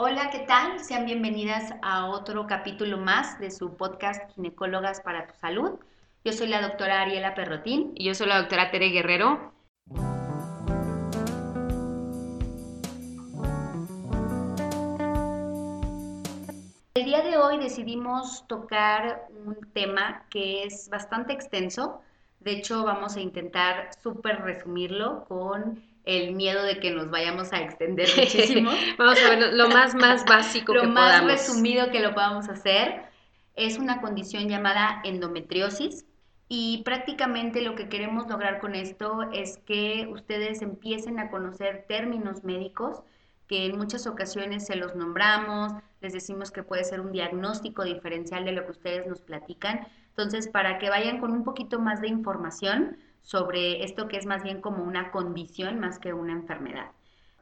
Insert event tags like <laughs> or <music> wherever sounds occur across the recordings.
Hola, ¿qué tal? Sean bienvenidas a otro capítulo más de su podcast Ginecólogas para tu Salud. Yo soy la doctora Ariela Perrotín. Y yo soy la doctora Tere Guerrero. El día de hoy decidimos tocar un tema que es bastante extenso. De hecho, vamos a intentar súper resumirlo con el miedo de que nos vayamos a extender <laughs> muchísimo. Vamos a ver lo más, más básico <laughs> lo que más podamos. resumido que lo podamos hacer. Es una condición llamada endometriosis y prácticamente lo que queremos lograr con esto es que ustedes empiecen a conocer términos médicos que en muchas ocasiones se los nombramos, les decimos que puede ser un diagnóstico diferencial de lo que ustedes nos platican. Entonces, para que vayan con un poquito más de información, sobre esto que es más bien como una condición más que una enfermedad.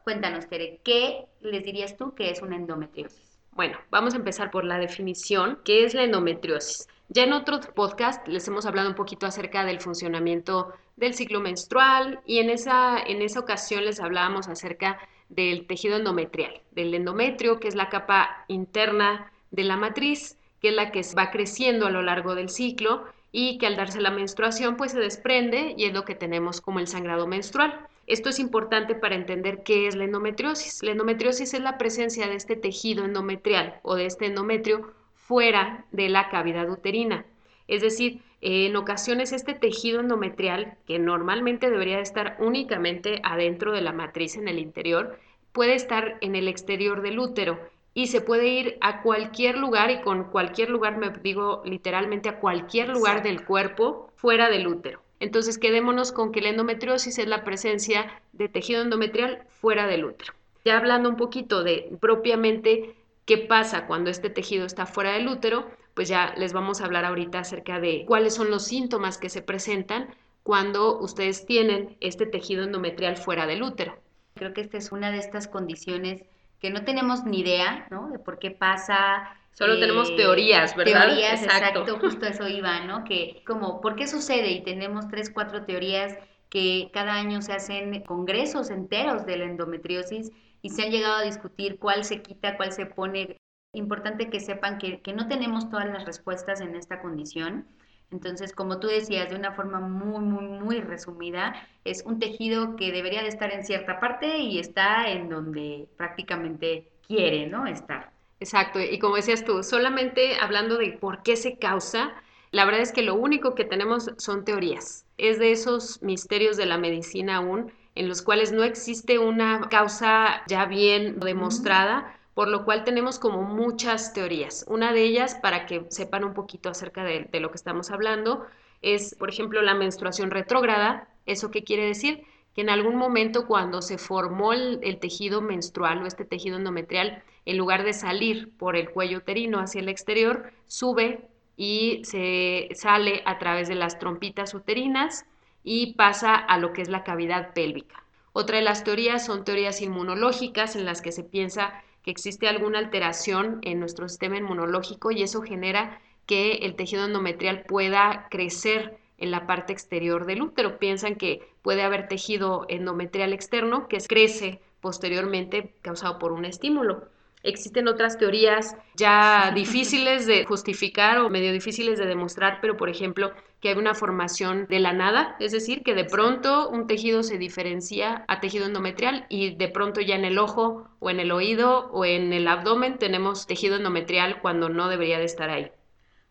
Cuéntanos, Tere, ¿qué les dirías tú que es una endometriosis? Bueno, vamos a empezar por la definición. ¿Qué es la endometriosis? Ya en otro podcast les hemos hablado un poquito acerca del funcionamiento del ciclo menstrual y en esa, en esa ocasión les hablábamos acerca del tejido endometrial, del endometrio, que es la capa interna de la matriz, que es la que va creciendo a lo largo del ciclo y que al darse la menstruación pues se desprende y es lo que tenemos como el sangrado menstrual. Esto es importante para entender qué es la endometriosis. La endometriosis es la presencia de este tejido endometrial o de este endometrio fuera de la cavidad uterina. Es decir, en ocasiones este tejido endometrial, que normalmente debería estar únicamente adentro de la matriz en el interior, puede estar en el exterior del útero y se puede ir a cualquier lugar y con cualquier lugar me digo literalmente a cualquier lugar del cuerpo fuera del útero. Entonces quedémonos con que la endometriosis es la presencia de tejido endometrial fuera del útero. Ya hablando un poquito de propiamente qué pasa cuando este tejido está fuera del útero, pues ya les vamos a hablar ahorita acerca de cuáles son los síntomas que se presentan cuando ustedes tienen este tejido endometrial fuera del útero. Creo que esta es una de estas condiciones que no tenemos ni idea, ¿no? De por qué pasa. Solo eh, tenemos teorías, ¿verdad? Teorías, exacto. justo eso iba, ¿no? Que como, ¿por qué sucede? Y tenemos tres, cuatro teorías que cada año se hacen congresos enteros de la endometriosis y se han llegado a discutir cuál se quita, cuál se pone. Importante que sepan que, que no tenemos todas las respuestas en esta condición. Entonces, como tú decías, de una forma muy, muy, muy resumida, es un tejido que debería de estar en cierta parte y está en donde prácticamente quiere, ¿no? Estar. Exacto, y como decías tú, solamente hablando de por qué se causa, la verdad es que lo único que tenemos son teorías. Es de esos misterios de la medicina aún en los cuales no existe una causa ya bien demostrada, por lo cual tenemos como muchas teorías. Una de ellas, para que sepan un poquito acerca de, lo que estamos hablando, es, por ejemplo, la menstruación retrógrada. ¿Eso qué quiere decir? Que en algún momento cuando se formó el, el tejido menstrual o este tejido endometrial, en lugar de salir por el cuello uterino hacia el exterior, sube y se sale a través de las trompitas uterinas y pasa a lo que es la cavidad pélvica. Otra de las teorías son teorías inmunológicas en las que se piensa que existe alguna alteración en nuestro sistema inmunológico y eso genera que el tejido endometrial pueda crecer en la parte exterior del útero. Piensan que puede haber tejido endometrial externo que crece posteriormente causado por un estímulo. Existen otras teorías ya difíciles de justificar o medio difíciles de demostrar, pero por ejemplo, que hay una formación de la nada, es decir, que de pronto un tejido se diferencia a tejido endometrial y de pronto ya en el ojo o en el oído o en el abdomen tenemos tejido endometrial cuando no debería de estar ahí.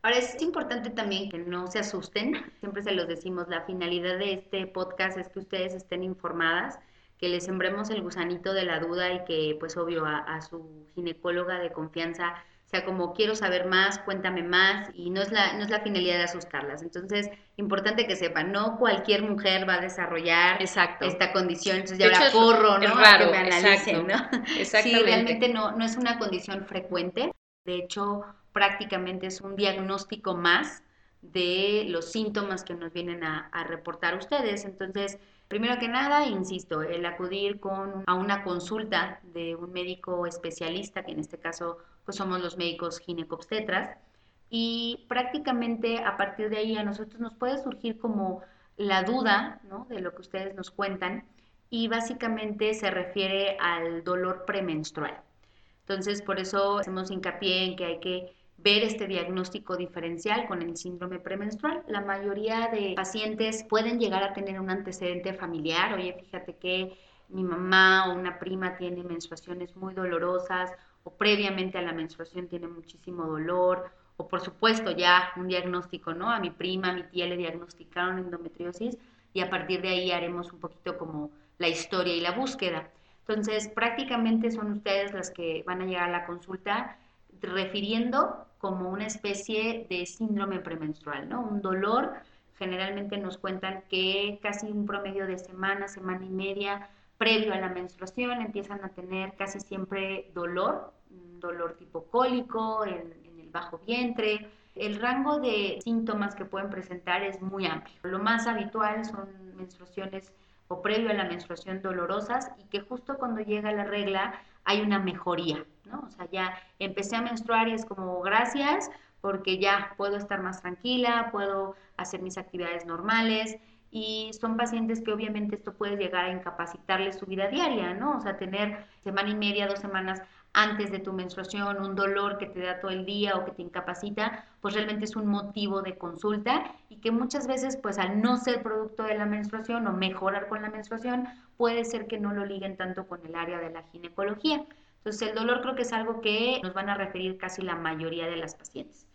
Ahora es importante también que no se asusten, siempre se los decimos, la finalidad de este podcast es que ustedes estén informadas, que les sembremos el gusanito de la duda y que pues obvio a, a su ginecóloga de confianza sea como quiero saber más, cuéntame más y no es la no es la finalidad de asustarlas. Entonces, importante que sepan, no cualquier mujer va a desarrollar Exacto. esta condición, entonces De ya la hecho, corro, ¿no? es raro, que me analicen, exacto. ¿no? <laughs> Sí, realmente no no es una condición frecuente. De hecho, prácticamente es un diagnóstico más de los síntomas que nos vienen a, reportar ustedes. Entonces, primero que nada, insisto, el acudir con, a una consulta de un médico especialista, que en este caso pues somos los médicos ginecobstetras, y prácticamente a partir de ahí a nosotros nos puede surgir como la duda ¿no? de lo que ustedes nos cuentan y básicamente se refiere al dolor premenstrual. Entonces, por eso hacemos hincapié en que hay que ver este diagnóstico diferencial con el síndrome premenstrual. La mayoría de pacientes pueden llegar a tener un antecedente familiar. Oye, fíjate que mi mamá o una prima tiene menstruaciones muy dolorosas o previamente a la menstruación tiene muchísimo dolor o por supuesto ya un diagnóstico, ¿no? A mi prima, a mi tía le diagnosticaron endometriosis y a partir de ahí haremos un poquito como la historia y la búsqueda. Entonces, prácticamente son ustedes las que van a llegar a la consulta refiriendo como una especie de síndrome premenstrual, ¿no? Un dolor, generalmente nos cuentan que casi un promedio de semana, semana y media previo a la menstruación empiezan a tener casi siempre dolor, dolor tipo cólico en, en el bajo vientre. El rango de síntomas que pueden presentar es muy amplio. Lo más habitual son menstruaciones o previo a la menstruación dolorosas y que justo cuando llega la regla hay una mejoría, ¿no? O sea, ya empecé a menstruar y es como gracias porque ya puedo estar más tranquila, puedo hacer mis actividades normales y son pacientes que obviamente esto puede llegar a incapacitarles su vida diaria, ¿no? O sea, tener semana y media, dos semanas antes de tu menstruación, un dolor que te da todo el día o que te incapacita, pues realmente es un motivo de consulta y que muchas veces, pues al no ser producto de la menstruación o mejorar con la menstruación, puede ser que no lo liguen tanto con el área de la ginecología. Entonces, el dolor creo que es algo que nos van a referir casi la mayoría de las pacientes.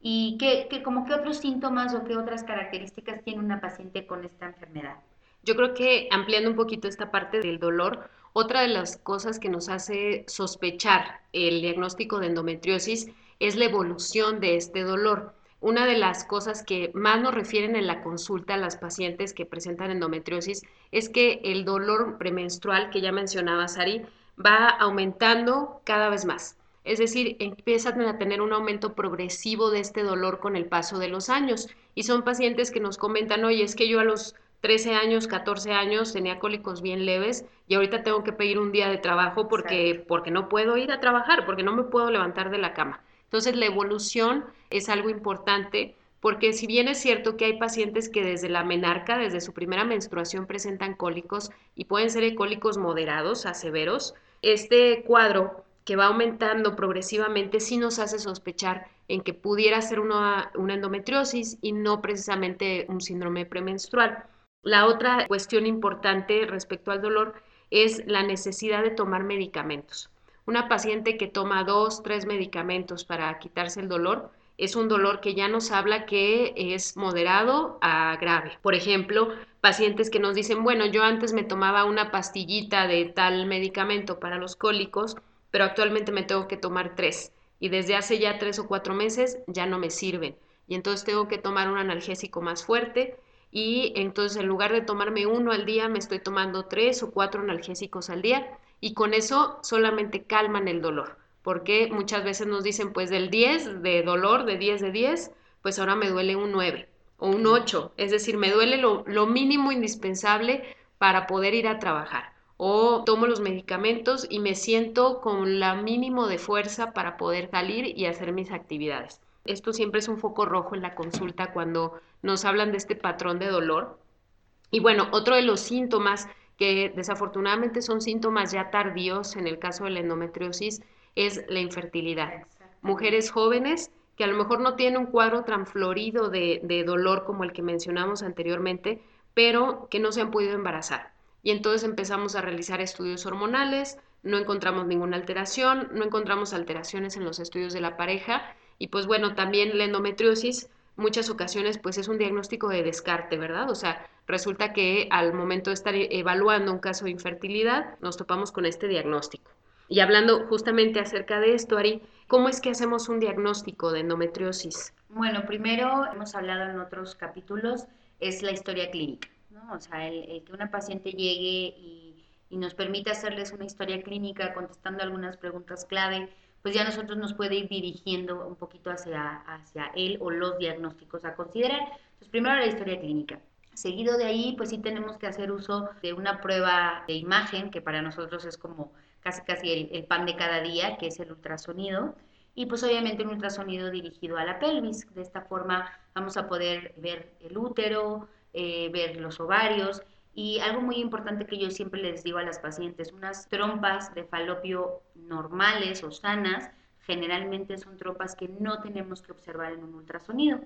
¿Y qué, como qué otros síntomas o qué otras características tiene una paciente con esta enfermedad? Yo creo que ampliando un poquito esta parte del dolor, otra de las cosas que nos hace sospechar el diagnóstico de endometriosis es la evolución de este dolor. Una de las cosas que más nos refieren en la consulta a las pacientes que presentan endometriosis es que el dolor premenstrual que ya mencionaba Sari va aumentando cada vez más. Es decir, empiezan a tener un aumento progresivo de este dolor con el paso de los años. Y son pacientes que nos comentan, oye, es que yo a los 13 años, 14 años, tenía cólicos bien leves y ahorita tengo que pedir un día de trabajo porque, porque no puedo ir a trabajar, porque no me puedo levantar de la cama. Entonces la evolución es algo importante porque si bien es cierto que hay pacientes que desde la menarca, desde su primera menstruación presentan cólicos y pueden ser cólicos moderados a severos, este cuadro que va aumentando progresivamente sí nos hace sospechar en que pudiera ser una, una endometriosis y no precisamente un síndrome premenstrual. La otra cuestión importante respecto al dolor es la necesidad de tomar medicamentos. Una paciente que toma dos, tres medicamentos para quitarse el dolor es un dolor que ya nos habla que es moderado a grave. Por ejemplo, pacientes que nos dicen, bueno, yo antes me tomaba una pastillita de tal medicamento para los cólicos, pero actualmente me tengo que tomar tres y desde hace ya tres o cuatro meses ya no me sirven y entonces tengo que tomar un analgésico más fuerte y entonces en lugar de tomarme uno al día, me estoy tomando tres o cuatro analgésicos al día y con eso solamente calman el dolor, porque muchas veces nos dicen pues del 10 de dolor, de 10 de 10, pues ahora me duele un 9 o un 8, es decir, me duele lo, lo mínimo indispensable para poder ir a trabajar o tomo los medicamentos y me siento con la mínimo de fuerza para poder salir y hacer mis actividades. Esto siempre es un foco rojo en la consulta cuando nos hablan de este patrón de dolor. Y bueno, otro de los síntomas que desafortunadamente son síntomas ya tardíos en el caso de la endometriosis es la infertilidad. Mujeres jóvenes que a lo mejor no tienen un cuadro tan florido de, de dolor como el que mencionamos anteriormente, pero que no se han podido embarazar. Y entonces empezamos a realizar estudios hormonales, no encontramos ninguna alteración, no encontramos alteraciones en los estudios de la pareja y pues bueno, también la endometriosis muchas ocasiones pues es un diagnóstico de descarte, ¿verdad? O sea, resulta que al momento de estar evaluando un caso de infertilidad nos topamos con este diagnóstico. Y hablando justamente acerca de esto, Ari, ¿cómo es que hacemos un diagnóstico de endometriosis? Bueno, primero hemos hablado en otros capítulos, es la historia clínica, ¿no? O sea, el, que una paciente llegue y, y nos permita hacerles una historia clínica contestando algunas preguntas clave, pues ya nosotros nos puede ir dirigiendo un poquito hacia, hacia él o los diagnósticos a considerar. Entonces, primero la historia clínica. Seguido de ahí, pues sí tenemos que hacer uso de una prueba de imagen, que para nosotros es como casi casi el, pan de cada día, que es el ultrasonido. Y pues obviamente un ultrasonido dirigido a la pelvis. De esta forma vamos a poder ver el útero, eh, ver los ovarios Y algo muy importante que yo siempre les digo a las pacientes, unas trompas de falopio normales o sanas, generalmente son trompas que no tenemos que observar en un ultrasonido,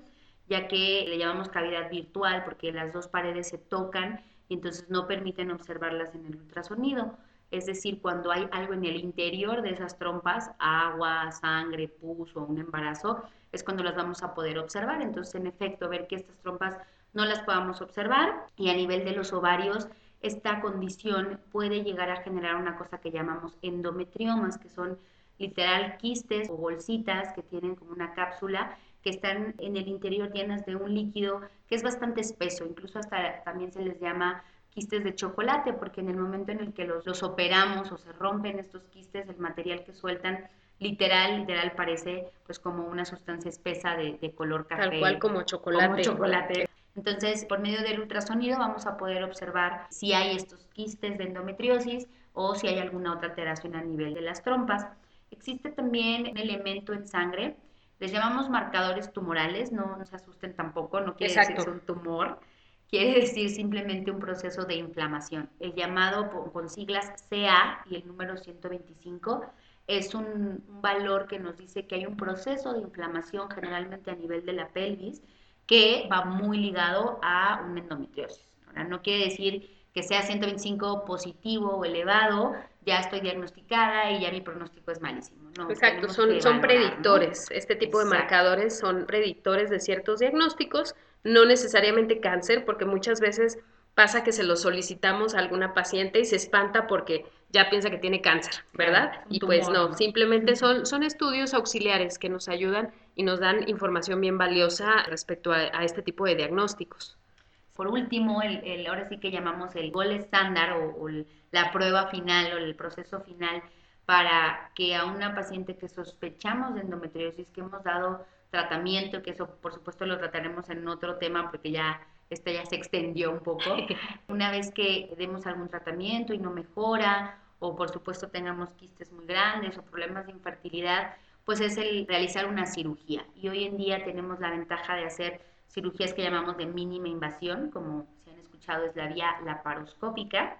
ya que le llamamos cavidad virtual porque las dos paredes se tocan y entonces no permiten observarlas en el ultrasonido. Es decir, cuando hay algo en el interior de esas trompas, agua, sangre, pus o un embarazo, es cuando las vamos a poder observar. Entonces, en efecto, ver que estas trompas no las podamos observar y a nivel de los ovarios, esta condición puede llegar a generar una cosa que llamamos endometriomas, que son literal quistes o bolsitas que tienen como una cápsula que están en el interior llenas de un líquido que es bastante espeso, incluso hasta también se les llama quistes de chocolate, porque en el momento en el que los, los operamos o se rompen estos quistes, el material que sueltan literal, literal parece pues como una sustancia espesa de, de color café. Tal cual como chocolate. Como chocolate. Entonces, por medio del ultrasonido vamos a poder observar si hay estos quistes de endometriosis o si hay alguna otra alteración a nivel de las trompas. Existe también un elemento en sangre, les llamamos marcadores tumorales, no, se asusten tampoco, no quiere decir que es un tumor, quiere decir simplemente un proceso de inflamación. El llamado con siglas CA y el número 125 es un, valor que nos dice que hay un proceso de inflamación generalmente a nivel de la pelvis que va muy ligado a una endometriosis. Ahora, no quiere decir que sea 125 positivo o elevado, ya estoy diagnosticada y ya mi pronóstico es malísimo. Exacto, son, son predictores. Este tipo de marcadores son predictores de ciertos diagnósticos, no necesariamente cáncer, porque muchas veces pasa que se lo solicitamos a alguna paciente y se espanta porque ya piensa que tiene cáncer, ¿verdad? y pues no, simplemente son, son estudios auxiliares que nos ayudan y nos dan información bien valiosa respecto a, este tipo de diagnósticos. Por último, el, ahora sí que llamamos el gol estándar o, la prueba final o el proceso final para que a una paciente que sospechamos de endometriosis, que hemos dado tratamiento, que eso por supuesto lo trataremos en otro tema porque ya esta ya se extendió un poco. <laughs> Una vez que demos algún tratamiento y no mejora, o por supuesto tengamos quistes muy grandes o problemas de infertilidad, pues es el realizar una cirugía. Y hoy en día tenemos la ventaja de hacer cirugías que llamamos de mínima invasión, como se han escuchado es la vía laparoscópica,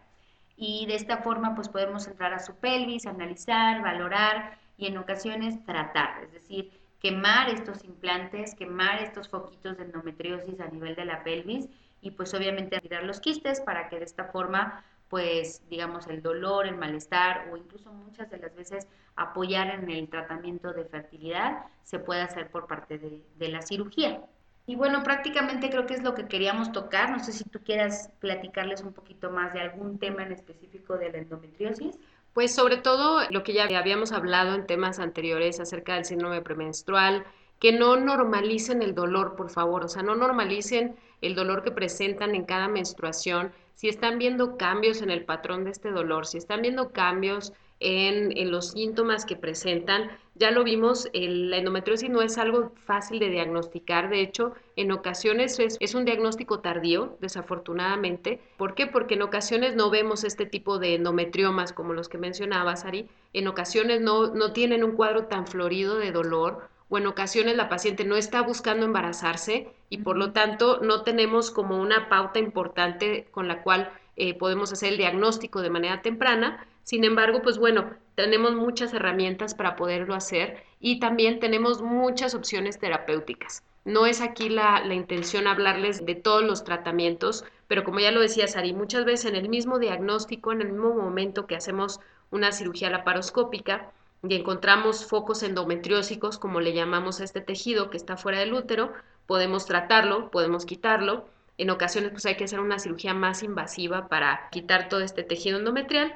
y de esta forma pues podemos entrar a su pelvis, analizar, valorar y en ocasiones tratar, es decir, quemar estos implantes, quemar estos foquitos de endometriosis a nivel de la pelvis y pues obviamente retirar los quistes para que de esta forma pues digamos el dolor, el malestar o incluso muchas de las veces apoyar en el tratamiento de fertilidad se puede hacer por parte de, de la cirugía. Y bueno, prácticamente creo que es lo que queríamos tocar. No sé si tú quieras platicarles un poquito más de algún tema en específico de la endometriosis. Pues sobre todo lo que ya habíamos hablado en temas anteriores acerca del síndrome premenstrual, que no normalicen el dolor, por favor, o sea, no normalicen el dolor que presentan en cada menstruación. Si están viendo cambios en el patrón de este dolor, si están viendo cambios en, los síntomas que presentan. Ya lo vimos, la endometriosis no es algo fácil de diagnosticar, de hecho, en ocasiones es, un diagnóstico tardío, desafortunadamente. ¿Por qué? Porque en ocasiones no vemos este tipo de endometriomas como los que mencionabas, Ari. En ocasiones no, no tienen un cuadro tan florido de dolor o en ocasiones la paciente no está buscando embarazarse y por lo tanto no tenemos como una pauta importante con la cual eh, podemos hacer el diagnóstico de manera temprana. Sin embargo, pues bueno, tenemos muchas herramientas para poderlo hacer y también tenemos muchas opciones terapéuticas. No es aquí la, la, intención hablarles de todos los tratamientos, pero como ya lo decía Sari, muchas veces en el mismo diagnóstico, en el mismo momento que hacemos una cirugía laparoscópica y encontramos focos endometriósicos, como le llamamos a este tejido que está fuera del útero, podemos tratarlo, podemos quitarlo en ocasiones pues hay que hacer una cirugía más invasiva para quitar todo este tejido endometrial,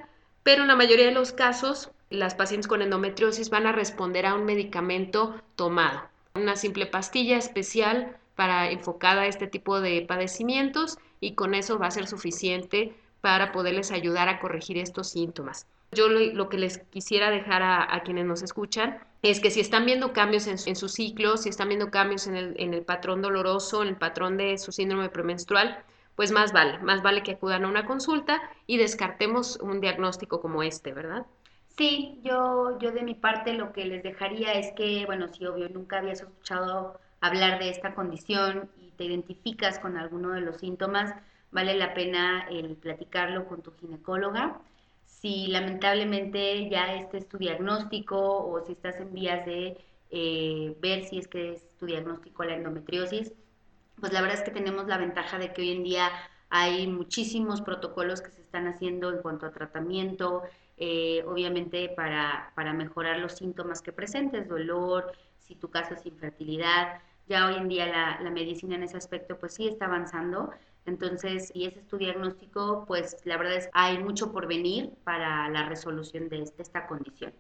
pero en la mayoría de los casos las pacientes con endometriosis van a responder a un medicamento tomado, una simple pastilla especial para enfocada a este tipo de padecimientos y con eso va a ser suficiente para poderles ayudar a corregir estos síntomas. Yo lo, que les quisiera dejar a, quienes nos escuchan es que si están viendo cambios en su, ciclo, si están viendo cambios en en el, patrón doloroso, en el patrón de su síndrome premenstrual, pues más vale, más vale que acudan a una consulta y descartemos un diagnóstico como este, ¿verdad? Sí, yo, yo de mi parte lo que les dejaría es que, bueno, si obvio nunca habías escuchado hablar de esta condición y te identificas con alguno de los síntomas, vale la pena el platicarlo con tu ginecóloga. Si lamentablemente ya este es tu diagnóstico o si estás en vías de eh, ver si es que es tu diagnóstico la endometriosis, pues la verdad es que tenemos la ventaja de que hoy en día hay muchísimos protocolos que se están haciendo en cuanto a tratamiento, eh, obviamente para, para, mejorar los síntomas que presentes, dolor, si tu caso es infertilidad. Ya hoy en día la, la, medicina en ese aspecto pues sí está avanzando. Entonces, si ese es tu diagnóstico, pues la verdad es hay mucho por venir para la resolución de, de esta condición.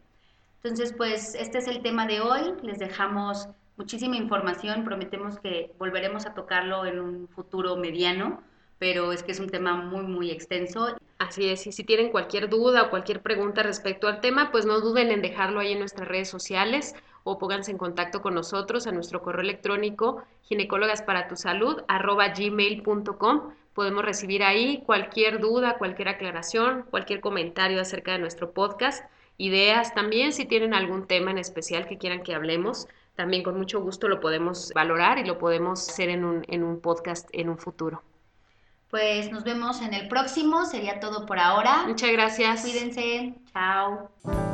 Entonces, pues este es el tema de hoy. Les dejamos muchísima información. Prometemos que volveremos a tocarlo en un futuro mediano, pero es que es un tema muy, muy extenso. Así es, y si tienen cualquier duda o cualquier pregunta respecto al tema, pues no duden en dejarlo ahí en nuestras redes sociales o pónganse en contacto con nosotros a nuestro correo electrónico gmail.com Podemos recibir ahí cualquier duda, cualquier aclaración, cualquier comentario acerca de nuestro podcast ideas también, si tienen algún tema en especial que quieran que hablemos, también con mucho gusto lo podemos valorar y lo podemos hacer en un, en un podcast en un futuro. Pues nos vemos en el próximo, sería todo por ahora. Muchas gracias. Cuídense, chao.